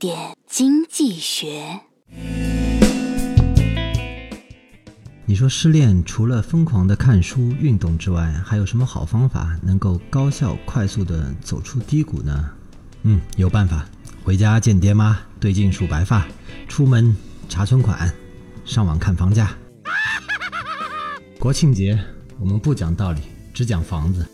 点经济学。你说失恋除了疯狂的看书运动之外还有什么好方法能够高效快速的走出低谷呢？嗯有办法。回家见爹妈对镜数白发出门查存款上网看房价。国庆节我们不讲道理只讲房子。